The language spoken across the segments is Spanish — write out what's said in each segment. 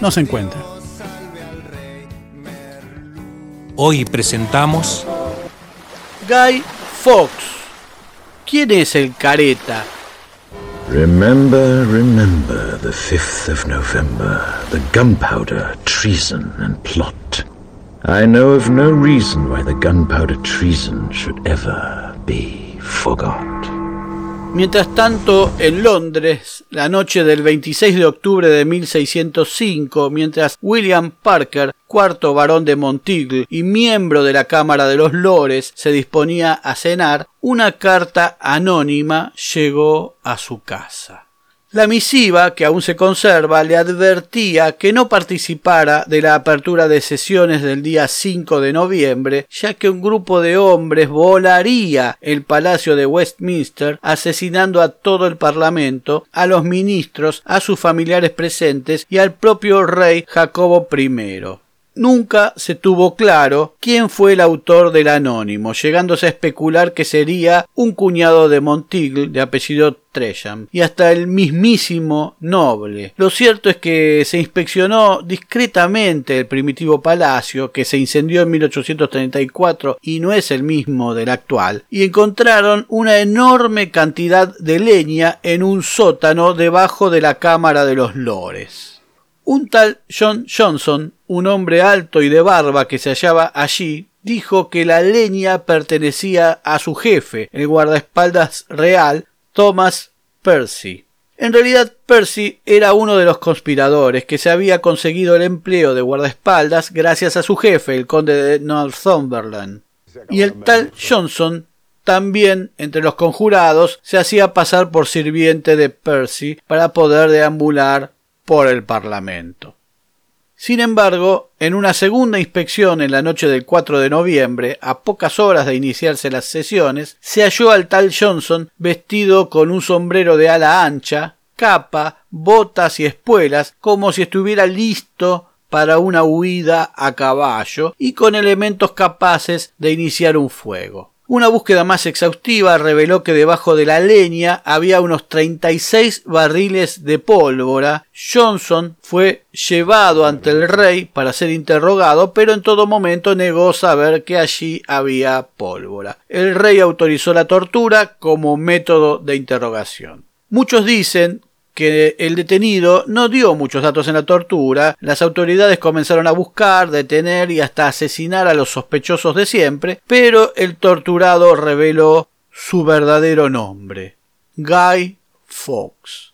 no se encuentra. Hoy presentamos Guy Fox. ¿Quién es el careta? Remember, remember the 5th of November, the gunpowder, treason, and plot. I know of no reason why the gunpowder treason should ever be forgot. Mientras tanto, en Londres, la noche del 26 de octubre de 1605, mientras William Parker, cuarto barón de Monteagle y miembro de la Cámara de los Lores, se disponía a cenar, una carta anónima llegó a su casa. La misiva, que aún se conserva, le advertía que no participara de la apertura de sesiones del día 5 de noviembre, ya que un grupo de hombres volaría el Palacio de Westminster asesinando a todo el Parlamento, a los ministros, a sus familiares presentes y al propio rey Jacobo I nunca se tuvo claro quién fue el autor del anónimo, llegándose a especular que sería un cuñado de Montigle de apellido Tresham y hasta el mismísimo noble. Lo cierto es que se inspeccionó discretamente el primitivo palacio que se incendió en 1834 y no es el mismo del actual y encontraron una enorme cantidad de leña en un sótano debajo de la cámara de los lores. Un tal John Johnson, un hombre alto y de barba que se hallaba allí, dijo que la leña pertenecía a su jefe, el guardaespaldas real, Thomas Percy. En realidad, Percy era uno de los conspiradores que se había conseguido el empleo de guardaespaldas gracias a su jefe, el conde de Northumberland. Y el tal Johnson también entre los conjurados se hacía pasar por sirviente de Percy para poder deambular por el Parlamento. Sin embargo, en una segunda inspección en la noche del 4 de noviembre, a pocas horas de iniciarse las sesiones, se halló al tal Johnson vestido con un sombrero de ala ancha, capa, botas y espuelas, como si estuviera listo para una huida a caballo y con elementos capaces de iniciar un fuego. Una búsqueda más exhaustiva reveló que debajo de la leña había unos 36 barriles de pólvora. Johnson fue llevado ante el rey para ser interrogado, pero en todo momento negó saber que allí había pólvora. El rey autorizó la tortura como método de interrogación. Muchos dicen que el detenido no dio muchos datos en la tortura, las autoridades comenzaron a buscar, detener y hasta asesinar a los sospechosos de siempre, pero el torturado reveló su verdadero nombre, Guy Fawkes.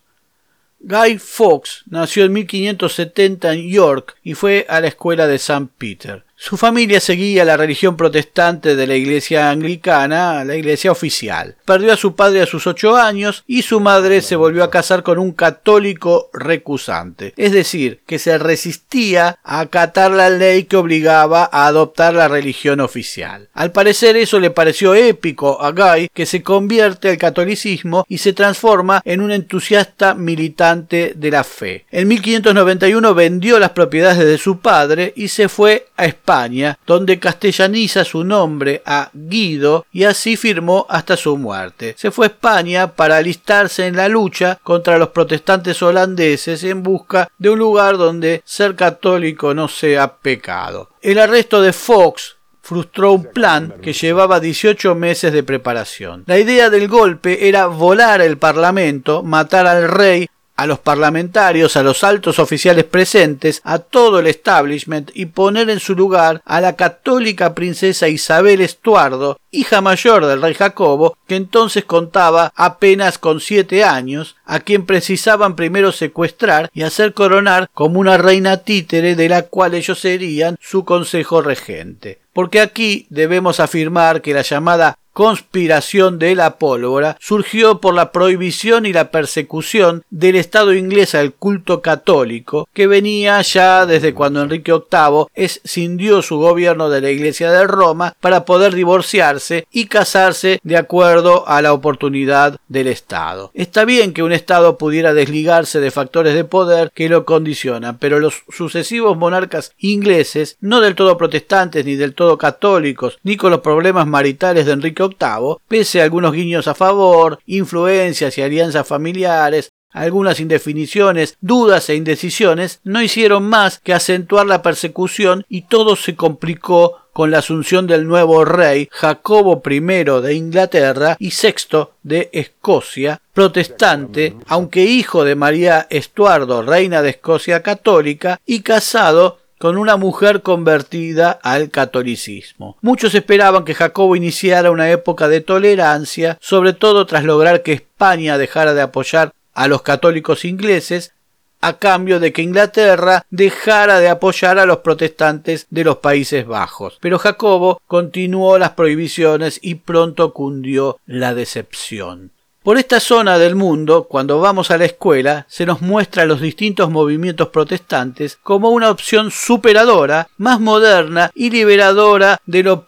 Guy Fawkes nació en 1570 en York y fue a la escuela de St. Peter. Su familia seguía la religión protestante de la iglesia anglicana, la iglesia oficial. Perdió a su padre a sus ocho años y su madre se volvió a casar con un católico recusante, es decir, que se resistía a acatar la ley que obligaba a adoptar la religión oficial. Al parecer eso le pareció épico a Guy, que se convierte al catolicismo y se transforma en un entusiasta militante de la fe. En 1591 vendió las propiedades de su padre y se fue a España donde castellaniza su nombre a Guido y así firmó hasta su muerte. Se fue a España para alistarse en la lucha contra los protestantes holandeses en busca de un lugar donde ser católico no sea pecado. El arresto de Fox frustró un plan que llevaba 18 meses de preparación. La idea del golpe era volar el Parlamento, matar al rey a los parlamentarios, a los altos oficiales presentes, a todo el establishment y poner en su lugar a la católica princesa Isabel Estuardo, hija mayor del rey Jacobo, que entonces contaba apenas con siete años, a quien precisaban primero secuestrar y hacer coronar como una reina títere de la cual ellos serían su consejo regente. Porque aquí debemos afirmar que la llamada conspiración de la pólvora surgió por la prohibición y la persecución del Estado inglés al culto católico que venía ya desde cuando Enrique VIII escindió su gobierno de la Iglesia de Roma para poder divorciarse y casarse de acuerdo a la oportunidad del Estado. Está bien que un Estado pudiera desligarse de factores de poder que lo condicionan, pero los sucesivos monarcas ingleses, no del todo protestantes ni del todo católicos, ni con los problemas maritales de Enrique VIII, pese a algunos guiños a favor, influencias y alianzas familiares, algunas indefiniciones, dudas e indecisiones, no hicieron más que acentuar la persecución y todo se complicó con la asunción del nuevo rey Jacobo I de Inglaterra y VI de Escocia, protestante, aunque hijo de María Estuardo, reina de Escocia católica, y casado con una mujer convertida al catolicismo. Muchos esperaban que Jacobo iniciara una época de tolerancia, sobre todo tras lograr que España dejara de apoyar a los católicos ingleses a cambio de que Inglaterra dejara de apoyar a los protestantes de los Países Bajos. Pero Jacobo continuó las prohibiciones y pronto cundió la decepción. Por esta zona del mundo, cuando vamos a la escuela, se nos muestra los distintos movimientos protestantes como una opción superadora, más moderna y liberadora de lo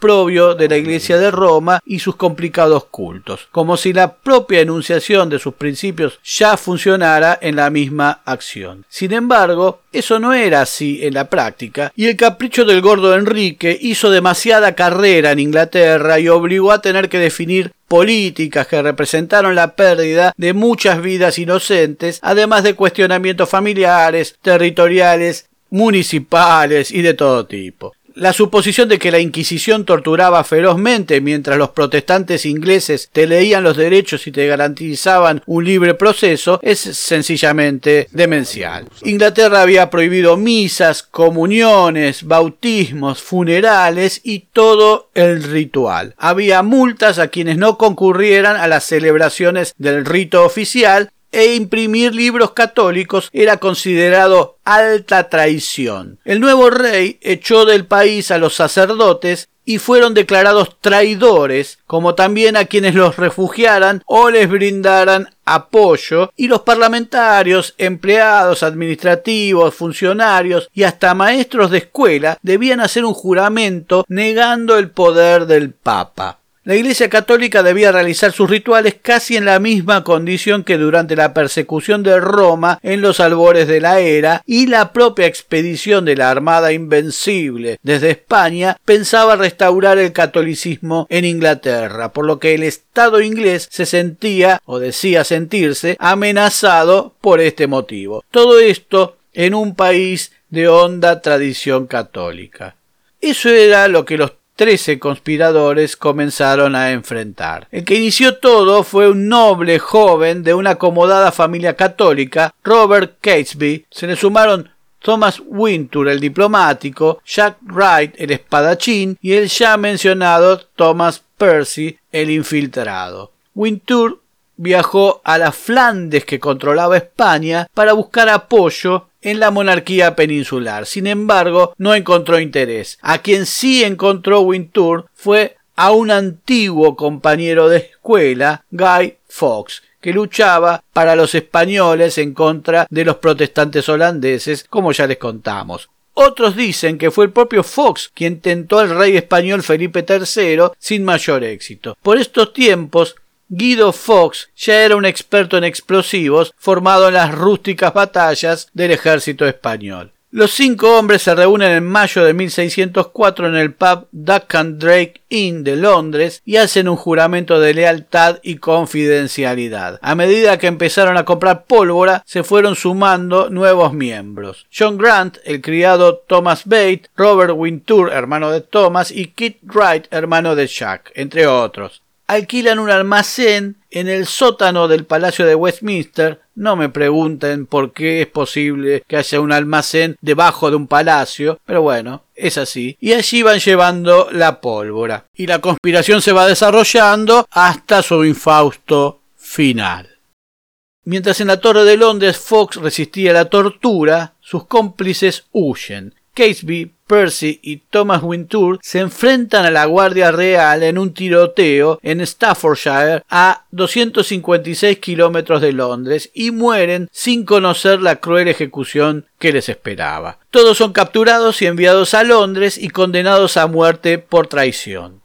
de la Iglesia de Roma y sus complicados cultos, como si la propia enunciación de sus principios ya funcionara en la misma acción. Sin embargo, eso no era así en la práctica, y el capricho del gordo Enrique hizo demasiada carrera en Inglaterra y obligó a tener que definir políticas que representaron la pérdida de muchas vidas inocentes, además de cuestionamientos familiares, territoriales, municipales y de todo tipo. La suposición de que la Inquisición torturaba ferozmente mientras los protestantes ingleses te leían los derechos y te garantizaban un libre proceso es sencillamente demencial. Inglaterra había prohibido misas, comuniones, bautismos, funerales y todo el ritual. Había multas a quienes no concurrieran a las celebraciones del rito oficial e imprimir libros católicos era considerado alta traición. El nuevo rey echó del país a los sacerdotes y fueron declarados traidores, como también a quienes los refugiaran o les brindaran apoyo, y los parlamentarios, empleados administrativos, funcionarios y hasta maestros de escuela debían hacer un juramento negando el poder del Papa. La Iglesia Católica debía realizar sus rituales casi en la misma condición que durante la persecución de Roma en los albores de la era y la propia expedición de la Armada Invencible desde España pensaba restaurar el catolicismo en Inglaterra, por lo que el Estado inglés se sentía o decía sentirse amenazado por este motivo. Todo esto en un país de honda tradición católica. Eso era lo que los trece conspiradores comenzaron a enfrentar. El que inició todo fue un noble joven de una acomodada familia católica, Robert Catesby. Se le sumaron Thomas Wintour, el diplomático, Jack Wright, el espadachín, y el ya mencionado Thomas Percy, el infiltrado. Wintour viajó a las Flandes que controlaba España para buscar apoyo en la monarquía peninsular. Sin embargo, no encontró interés. A quien sí encontró Wintour fue a un antiguo compañero de escuela, Guy Fawkes, que luchaba para los españoles en contra de los protestantes holandeses, como ya les contamos. Otros dicen que fue el propio Fox quien tentó al rey español Felipe III sin mayor éxito. Por estos tiempos, Guido Fox ya era un experto en explosivos formado en las rústicas batallas del ejército español. Los cinco hombres se reúnen en mayo de 1604 en el pub Duck and Drake Inn de Londres y hacen un juramento de lealtad y confidencialidad. A medida que empezaron a comprar pólvora, se fueron sumando nuevos miembros. John Grant, el criado Thomas Bate, Robert Wintour, hermano de Thomas, y Kit Wright, hermano de Jack, entre otros alquilan un almacén en el sótano del Palacio de Westminster. No me pregunten por qué es posible que haya un almacén debajo de un palacio, pero bueno, es así. Y allí van llevando la pólvora. Y la conspiración se va desarrollando hasta su infausto final. Mientras en la Torre de Londres Fox resistía la tortura, sus cómplices huyen Catesby, Percy y Thomas Wintour se enfrentan a la Guardia Real en un tiroteo en Staffordshire a 256 kilómetros de Londres y mueren sin conocer la cruel ejecución que les esperaba. Todos son capturados y enviados a Londres y condenados a muerte por traición.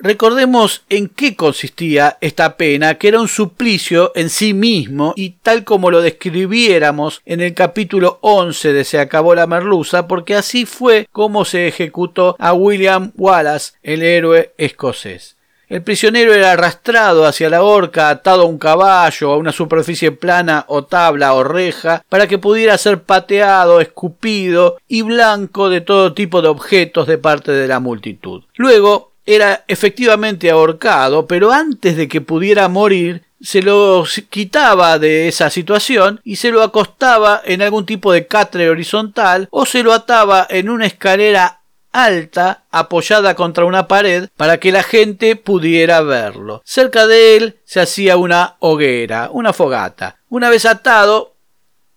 Recordemos en qué consistía esta pena, que era un suplicio en sí mismo y tal como lo describiéramos en el capítulo 11 de Se acabó la merluza, porque así fue como se ejecutó a William Wallace, el héroe escocés. El prisionero era arrastrado hacia la horca, atado a un caballo, a una superficie plana o tabla o reja, para que pudiera ser pateado, escupido y blanco de todo tipo de objetos de parte de la multitud. Luego era efectivamente ahorcado, pero antes de que pudiera morir, se lo quitaba de esa situación y se lo acostaba en algún tipo de catre horizontal o se lo ataba en una escalera alta apoyada contra una pared para que la gente pudiera verlo. Cerca de él se hacía una hoguera, una fogata. Una vez atado,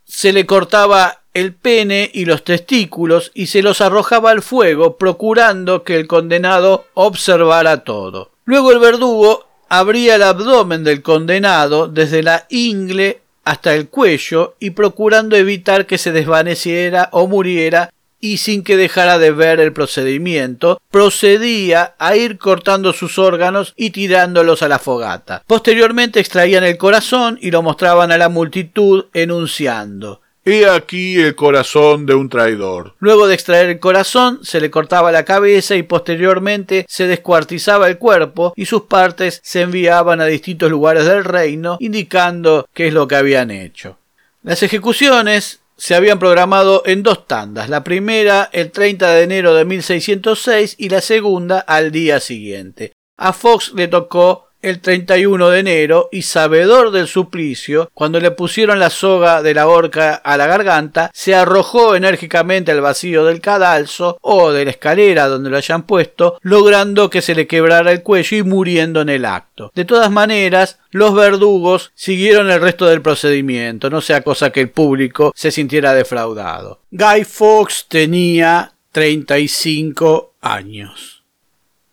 se le cortaba el pene y los testículos y se los arrojaba al fuego, procurando que el condenado observara todo. Luego el verdugo abría el abdomen del condenado desde la ingle hasta el cuello y procurando evitar que se desvaneciera o muriera y sin que dejara de ver el procedimiento, procedía a ir cortando sus órganos y tirándolos a la fogata. Posteriormente extraían el corazón y lo mostraban a la multitud enunciando He aquí el corazón de un traidor. Luego de extraer el corazón, se le cortaba la cabeza y posteriormente se descuartizaba el cuerpo y sus partes se enviaban a distintos lugares del reino, indicando qué es lo que habían hecho. Las ejecuciones se habían programado en dos tandas, la primera el 30 de enero de 1606 y la segunda al día siguiente. A Fox le tocó el 31 de enero y sabedor del suplicio, cuando le pusieron la soga de la horca a la garganta, se arrojó enérgicamente al vacío del cadalso o de la escalera donde lo hayan puesto, logrando que se le quebrara el cuello y muriendo en el acto. De todas maneras, los verdugos siguieron el resto del procedimiento, no sea cosa que el público se sintiera defraudado. Guy Fawkes tenía 35 años.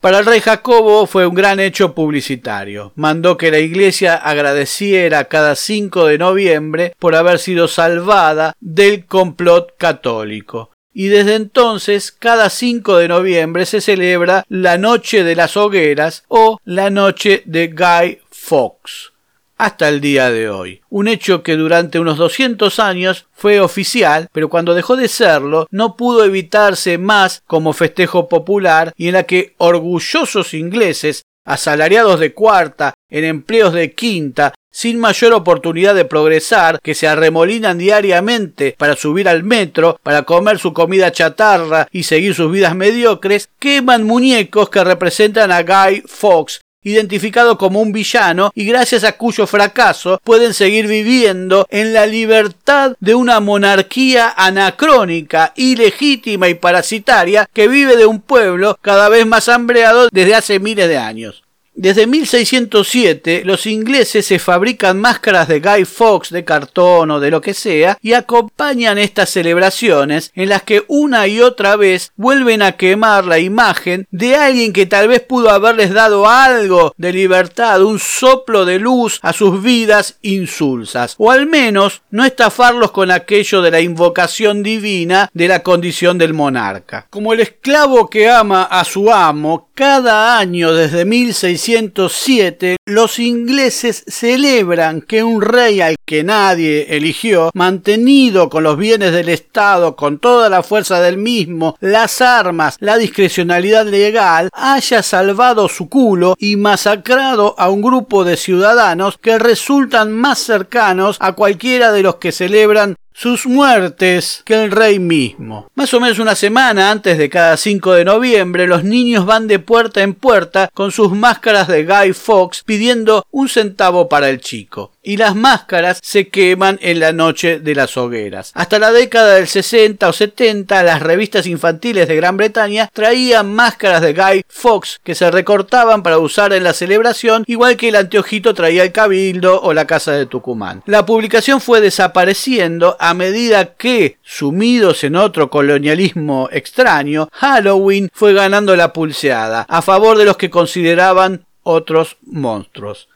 Para el rey Jacobo fue un gran hecho publicitario. Mandó que la iglesia agradeciera cada 5 de noviembre por haber sido salvada del complot católico. Y desde entonces, cada 5 de noviembre se celebra la Noche de las Hogueras o la Noche de Guy Fawkes hasta el día de hoy. Un hecho que durante unos 200 años fue oficial, pero cuando dejó de serlo no pudo evitarse más como festejo popular y en la que orgullosos ingleses, asalariados de cuarta, en empleos de quinta, sin mayor oportunidad de progresar, que se arremolinan diariamente para subir al metro, para comer su comida chatarra y seguir sus vidas mediocres, queman muñecos que representan a Guy Fawkes identificado como un villano y gracias a cuyo fracaso pueden seguir viviendo en la libertad de una monarquía anacrónica, ilegítima y parasitaria que vive de un pueblo cada vez más hambreado desde hace miles de años. Desde 1607 los ingleses se fabrican máscaras de Guy Fawkes de cartón o de lo que sea y acompañan estas celebraciones en las que una y otra vez vuelven a quemar la imagen de alguien que tal vez pudo haberles dado algo de libertad, un soplo de luz a sus vidas insulsas, o al menos no estafarlos con aquello de la invocación divina de la condición del monarca. Como el esclavo que ama a su amo, cada año desde 1607 los ingleses celebran que un rey al que nadie eligió, mantenido con los bienes del Estado, con toda la fuerza del mismo, las armas, la discrecionalidad legal, haya salvado su culo y masacrado a un grupo de ciudadanos que resultan más cercanos a cualquiera de los que celebran sus muertes que el rey mismo. Más o menos una semana antes de cada 5 de noviembre, los niños van de puerta en puerta con sus máscaras de Guy Fawkes pidiendo un centavo para el chico y las máscaras se queman en la noche de las hogueras. Hasta la década del 60 o 70, las revistas infantiles de Gran Bretaña traían máscaras de Guy Fawkes que se recortaban para usar en la celebración, igual que el anteojito traía el Cabildo o la Casa de Tucumán. La publicación fue desapareciendo a medida que, sumidos en otro colonialismo extraño, Halloween fue ganando la pulseada a favor de los que consideraban otros monstruos.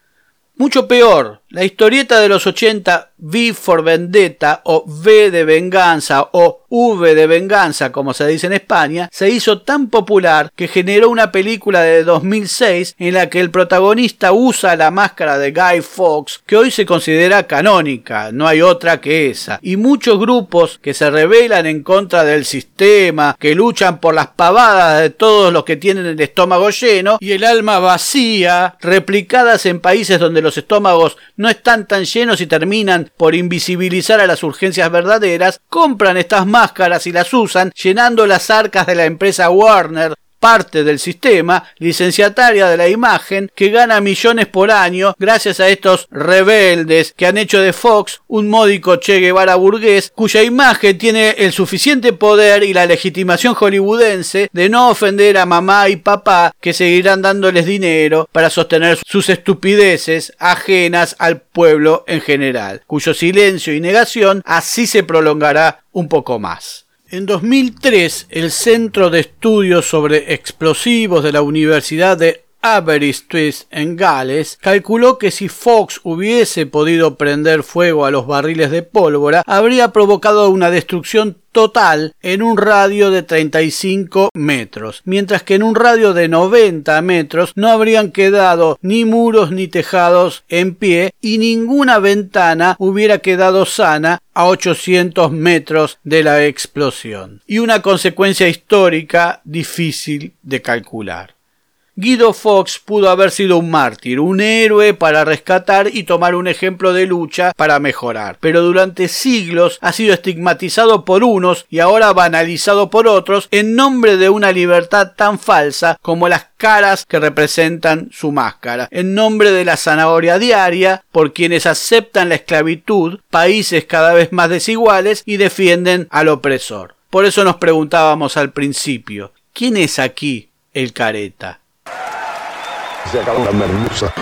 Mucho peor, la historieta de los 80 V for Vendetta o V de venganza o V de venganza como se dice en España se hizo tan popular que generó una película de 2006 en la que el protagonista usa la máscara de Guy Fawkes que hoy se considera canónica, no hay otra que esa. Y muchos grupos que se rebelan en contra del sistema, que luchan por las pavadas de todos los que tienen el estómago lleno y el alma vacía, replicadas en países donde los estómagos no están tan llenos y terminan por invisibilizar a las urgencias verdaderas, compran estas máscaras y las usan llenando las arcas de la empresa Warner parte del sistema licenciataria de la imagen que gana millones por año gracias a estos rebeldes que han hecho de Fox un módico Che Guevara burgués cuya imagen tiene el suficiente poder y la legitimación hollywoodense de no ofender a mamá y papá que seguirán dándoles dinero para sostener sus estupideces ajenas al pueblo en general, cuyo silencio y negación así se prolongará un poco más. En 2003, el Centro de Estudios sobre Explosivos de la Universidad de Aberystwyth en Gales calculó que si Fox hubiese podido prender fuego a los barriles de pólvora, habría provocado una destrucción total en un radio de 35 metros, mientras que en un radio de 90 metros no habrían quedado ni muros ni tejados en pie y ninguna ventana hubiera quedado sana a 800 metros de la explosión. Y una consecuencia histórica difícil de calcular. Guido Fox pudo haber sido un mártir, un héroe para rescatar y tomar un ejemplo de lucha para mejorar, pero durante siglos ha sido estigmatizado por unos y ahora banalizado por otros en nombre de una libertad tan falsa como las caras que representan su máscara, en nombre de la zanahoria diaria por quienes aceptan la esclavitud, países cada vez más desiguales y defienden al opresor. Por eso nos preguntábamos al principio, ¿quién es aquí el careta? Se acabó la merluza.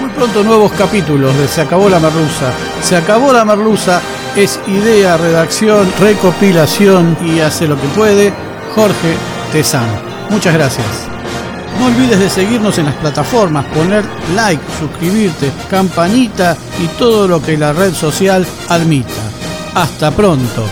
Muy pronto nuevos capítulos de Se acabó la merluza. Se acabó la merluza es idea, redacción, recopilación y hace lo que puede Jorge Tezán. Muchas gracias. No olvides de seguirnos en las plataformas, poner like, suscribirte, campanita y todo lo que la red social admita. Hasta pronto.